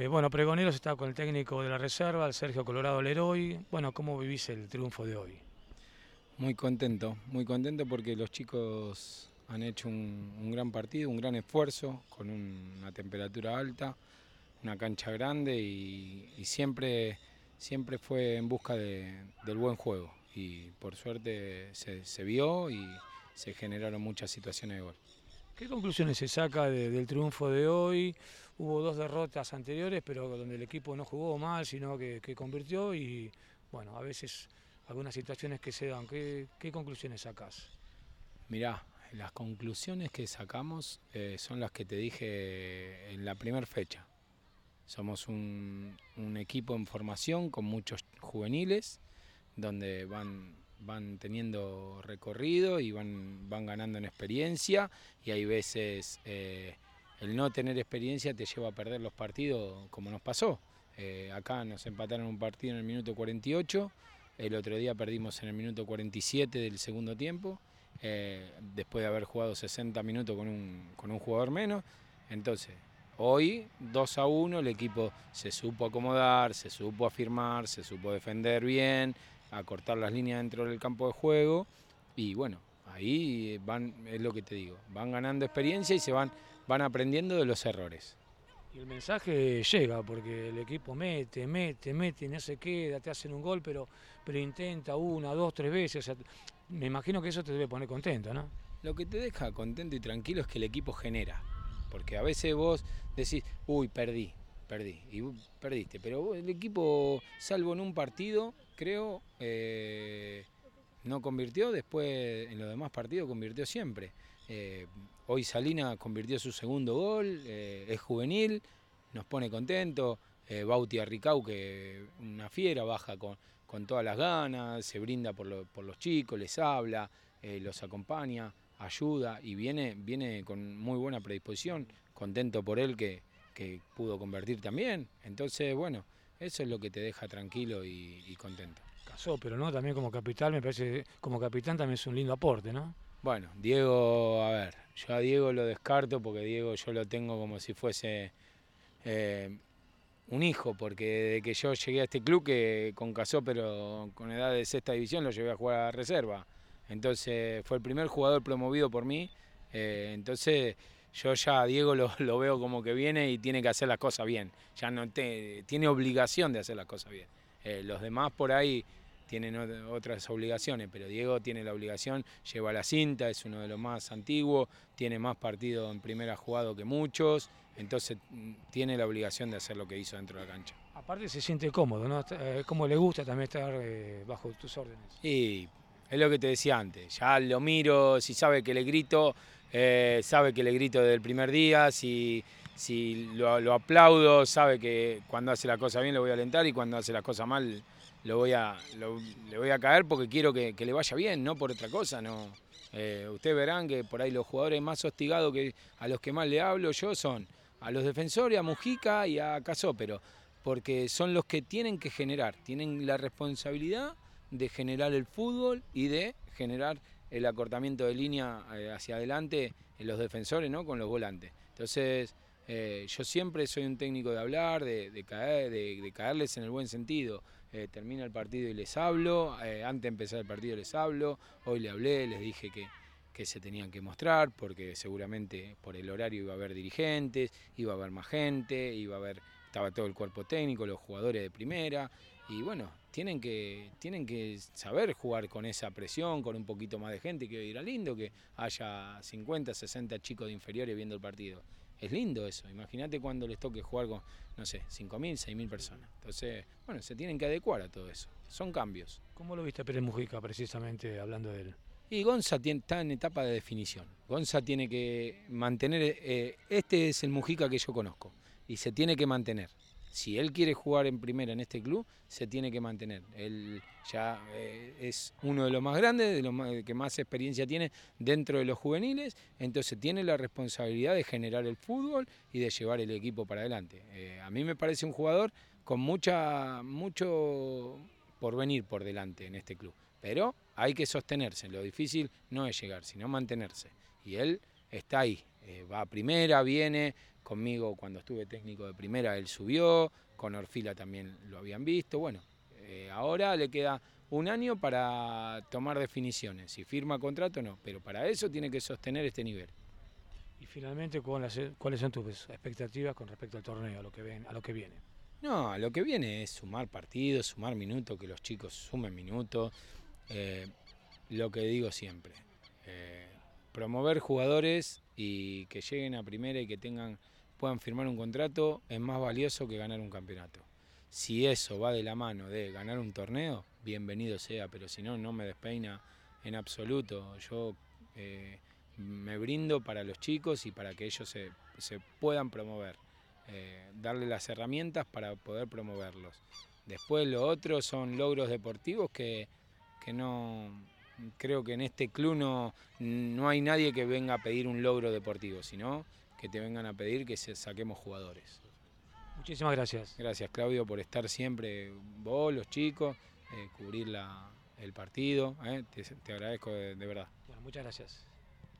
Eh, bueno, Pregoneros está con el técnico de la reserva, el Sergio Colorado Leroy. Bueno, ¿cómo vivís el triunfo de hoy? Muy contento, muy contento porque los chicos han hecho un, gran partido, un gran esfuerzo, con una temperatura alta, una cancha grande y, siempre, siempre fue en busca del buen juego. Y por suerte se, vio y se generaron muchas situaciones de gol. ¿Qué conclusiones se saca del triunfo de hoy? Hubo dos derrotas anteriores, pero donde el equipo no jugó mal, sino que, convirtió y bueno, a veces algunas situaciones que se dan. ¿Qué, conclusiones sacas? Mirá, las conclusiones que sacamos eh, son las que te dije en la primera fecha. Somos un, equipo en formación con muchos juveniles, donde van van teniendo recorrido y van, van ganando en experiencia y hay veces eh, el no tener experiencia te lleva a perder los partidos como nos pasó. Eh, acá nos empataron un partido en el minuto 48, el otro día perdimos en el minuto 47 del segundo tiempo, eh, después de haber jugado 60 minutos con un, con un jugador menos. Entonces, hoy 2 a 1 el equipo se supo acomodar, se supo afirmar, se supo defender bien, a cortar las líneas dentro del campo de juego y bueno, ahí van, es lo que te digo, van ganando experiencia y se van, van aprendiendo de los errores. Y el mensaje llega porque el equipo mete, mete, mete, no se queda, te hacen un gol, pero, pero intenta una, dos, tres veces. me imagino que eso te debe poner contento, ¿no? Lo que te deja contento y tranquilo es que el equipo genera. Porque a veces vos decís, uy, perdí, perdí, y perdiste. Pero el equipo, salvo en un partido, creo, eh, no convirtió, después en los demás partidos convirtió siempre. Eh, hoy Salina convirtió su segundo gol, eh, es juvenil, nos pone contento. Bauti Ricau, que una fiera, baja con, con todas las ganas, se brinda por, por los chicos, les habla, los acompaña, ayuda y viene, viene con muy buena predisposición, contento por él que, que pudo convertir también. Entonces, bueno, eso es lo que te deja tranquilo y, contento. Casó, pero no, también como capitán, me parece, como capitán también es un lindo aporte, ¿no? Bueno, Diego, a ver, yo a Diego lo descarto porque Diego yo lo tengo como si fuese eh, un hijo, porque desde que yo llegué a este club, que con Casó, pero con edad de sexta división, lo llevé a jugar a reserva. Entonces fue el primer jugador promovido por mí. Eh, entonces yo ya a Diego lo, veo como que viene y tiene que hacer las cosas bien. Ya no tiene obligación de hacer las cosas bien. Eh, los demás por ahí tienen otras obligaciones, pero Diego tiene la obligación, lleva la cinta, es uno de los más antiguos, tiene más partidos en primera jugado que muchos, entonces mm, tiene la obligación de hacer lo que hizo dentro de la cancha. Aparte se siente cómodo, ¿no? Eh, como le gusta también estar eh, bajo tus órdenes. Y es lo que te decía antes, ya lo miro, si sabe que le grito, eh, sabe que le grito desde el primer día, si, si lo, aplaudo, sabe que cuando hace la cosa bien lo voy a alentar y cuando hace la cosa mal lo voy a, le voy a caer porque quiero que, le vaya bien, no por otra cosa. no eh, Ustedes verán que por ahí los jugadores más hostigados que a los que más le hablo yo son a los defensores, a Mujica y a Casó, pero porque son los que tienen que generar, tienen la responsabilidad de generar el fútbol y de generar el acortamiento de línea eh, hacia adelante en los defensores, ¿no? Con los volantes. Entonces, eh, yo siempre soy un técnico de hablar, de, caer, de, caerles en el buen sentido. Eh, termina el partido y les hablo, antes de empezar el partido les hablo, hoy le hablé, les dije que, que se tenían que mostrar, porque seguramente por el horario iba a haber dirigentes, iba a haber más gente, iba a haber, estaba todo el cuerpo técnico, los jugadores de primera, y bueno, tienen que, tienen que saber jugar con esa presión, con un poquito más de gente, que irá lindo que haya 50, 60 chicos de inferiores viendo el partido. Es lindo eso, imagínate cuando les toque jugar con, no sé, 5.000, 6.000 personas. Entonces, bueno, se tienen que adecuar a todo eso. Son cambios. ¿Cómo lo viste a Pérez Mujica, precisamente hablando de él? Y Gonza está en etapa de definición. Gonza tiene que mantener, eh, este es el Mujica que yo conozco, y se tiene que mantener si él quiere jugar en primera en este club, se tiene que mantener. Él ya eh, es uno de los más grandes, de los que más experiencia tiene dentro de los juveniles, entonces tiene la responsabilidad de generar el fútbol y de llevar el equipo para adelante. Eh, a mí me parece un jugador con mucha, mucho por venir por delante en este club, pero hay que sostenerse. Lo difícil no es llegar, sino mantenerse. Y él está ahí, eh, va a primera, viene conmigo cuando estuve técnico de primera, él subió, con Orfila también lo habían visto, bueno, eh, ahora le queda un año para tomar definiciones, si firma contrato no, pero para eso tiene que sostener este nivel. Y finalmente, ¿cuáles son tus expectativas con respecto al torneo, a lo que, ven, a lo que viene? No, a lo que viene es sumar partidos, sumar minutos, que los chicos sumen minutos. Eh, lo que digo siempre, eh, promover jugadores y que lleguen a primera y que tengan puedan firmar un contrato es más valioso que ganar un campeonato. Si eso va de la mano de ganar un torneo, bienvenido sea, pero si no, no me despeina en absoluto. Yo eh, me brindo para los chicos y para que ellos se, puedan promover, eh, darle las herramientas para poder promoverlos. Después lo otro son logros deportivos que, que no, creo que en este club no, no hay nadie que venga a pedir un logro deportivo, sino que te vengan a pedir que saquemos jugadores. Muchísimas gracias. Gracias Claudio por estar siempre, vos, los chicos, eh, cubrir la, el partido. Eh, te, agradezco de, verdad. Bueno, muchas gracias.